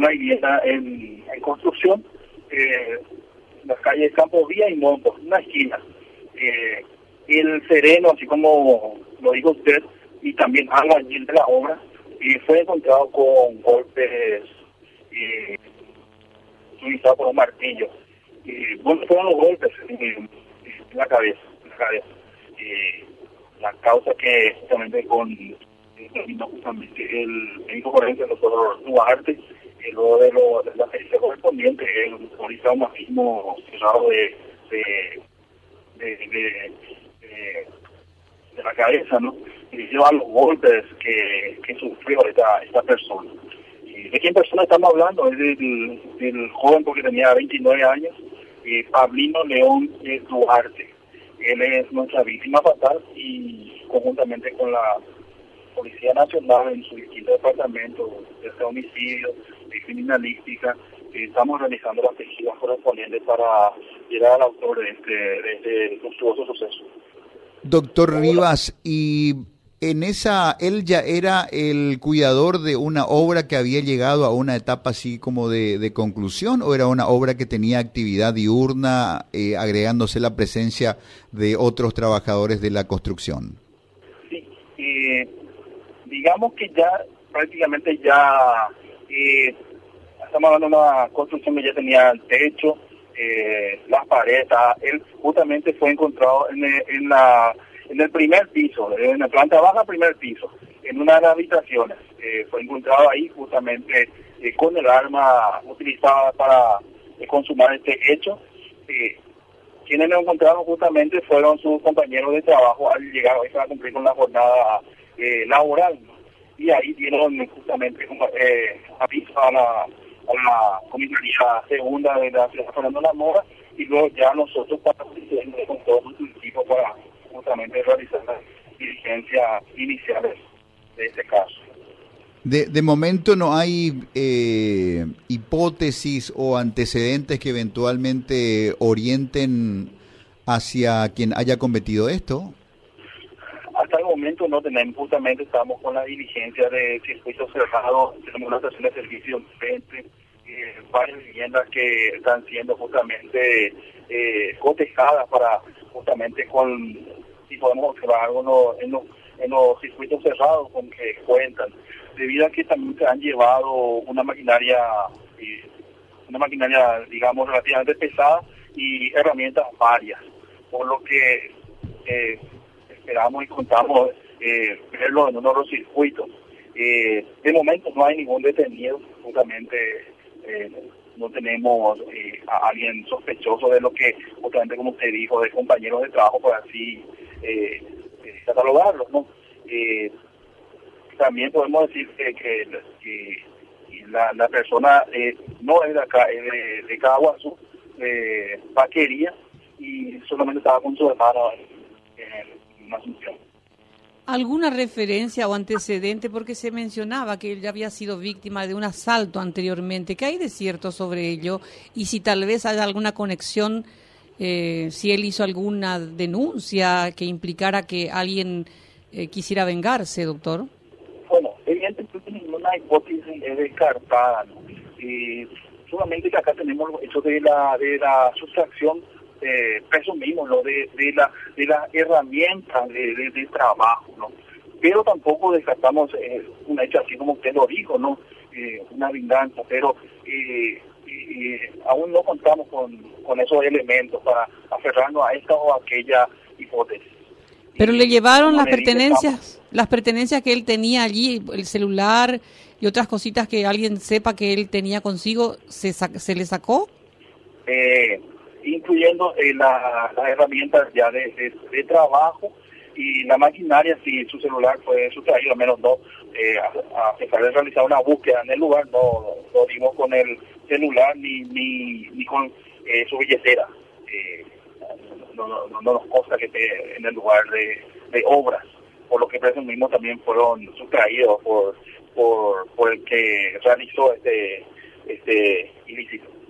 una vivienda en, construcción, eh, las calles Campo Vía y Montos, una esquina. Eh, el sereno, así como lo dijo usted, y también alguien de la obra, y fue encontrado con golpes eh, utilizados por un martillo. Y, fueron los golpes en, la cabeza. En la, cabeza. la causa que justamente con justamente el médico forense, doctor Duarte, y luego de, lo, de la pericia correspondiente, el mismo cerrado de, de, de, de, la cabeza, ¿no? Y lleva los golpes que, que sufrió esta, esta persona. ¿Y ¿De quién persona estamos hablando? Es del, del joven porque tenía 29 años, eh, Pablino León Duarte. Él es nuestra víctima fatal y conjuntamente con la Policía Nacional en su distintos departamentos, de este homicidio, criminalística, eh, estamos realizando las pesquisas correspondientes para llegar al autor de este, de este monstruoso suceso. Doctor Rivas, y en esa, él ya era el cuidador de una obra que había llegado a una etapa así como de, conclusión, o era una obra que tenía actividad diurna, eh, agregándose la presencia de otros trabajadores de la construcción. Sí, eh, digamos que ya prácticamente ya eh, estamos hablando una construcción que ya tenía el techo, eh, las paredes, él justamente fue encontrado en el, en, el primer piso, en la planta baja primer piso, en una de las habitaciones. Eh, fue encontrado ahí justamente eh, con el arma utilizada para consumar este hecho. quienes lo encontraron justamente fueron sus compañeros de trabajo al llegar para cumplir con la jornada laboral. Y ahí dieron justamente eh, aviso a la la comisaría segunda de la ciudad Fernando La Mora y luego ya nosotros para con todo nuestro equipo para justamente realizar las diligencias iniciales de este caso. De, de momento no hay eh, hipótesis o antecedentes que eventualmente orienten hacia quien haya cometido esto. Hasta el momento no tenemos, justamente estamos con la diligencia de circuito cerrado, tenemos una estación de servicio frente varias viviendas que están siendo justamente eh, cotejadas para justamente con, si podemos observar algo en, los, en los circuitos cerrados con que cuentan, debido a que también se han llevado una maquinaria, eh, una maquinaria digamos relativamente pesada y herramientas varias, por lo que eh, esperamos y contamos eh, verlo en uno de los circuitos. Eh, de momento no hay ningún detenido, justamente eh, no tenemos eh, a alguien sospechoso de lo que, justamente como usted dijo, de compañeros de trabajo, por así eh, catalogarlos, ¿no? también podemos decir que, que, la, la, persona no es de acá, es de, de Caguazú, Paquería, y solamente estaba con su hermano en, Asunción alguna referencia o antecedente porque se mencionaba que él ya había sido víctima de un asalto anteriormente. ¿Qué hay de cierto sobre ello? Y si tal vez hay alguna conexión, eh, si él hizo alguna denuncia que implicara que alguien eh, quisiera vengarse, doctor. Bueno, evidentemente ninguna hipótesis es descartada. Y solamente que acá tenemos hecho de la, de la sustracción eh, presumimos lo de, de la de las herramientas de, de, trabajo no pero tampoco descartamos eh, un hecho así como usted lo dijo no eh, una venganza pero eh, aún no contamos con, con esos elementos para aferrarnos a esta o aquella hipótesis. Pero le llevaron las pertenencias las pertenencias que él tenía allí el celular y otras cositas que alguien sepa que él tenía consigo se se le sacó eh, incluyendo eh, las herramientas ya de, de, trabajo y la maquinaria, si su celular fue sustraído, al menos no, eh, a, pesar de realizar una búsqueda en el lugar, no, no dimos con el celular ni, ni, ni con eh, su billetera. no, no, no, nos consta que esté en el lugar de, de obras, por lo que presumimos también fueron sustraídos por, por, por el que realizó este, este ilícito.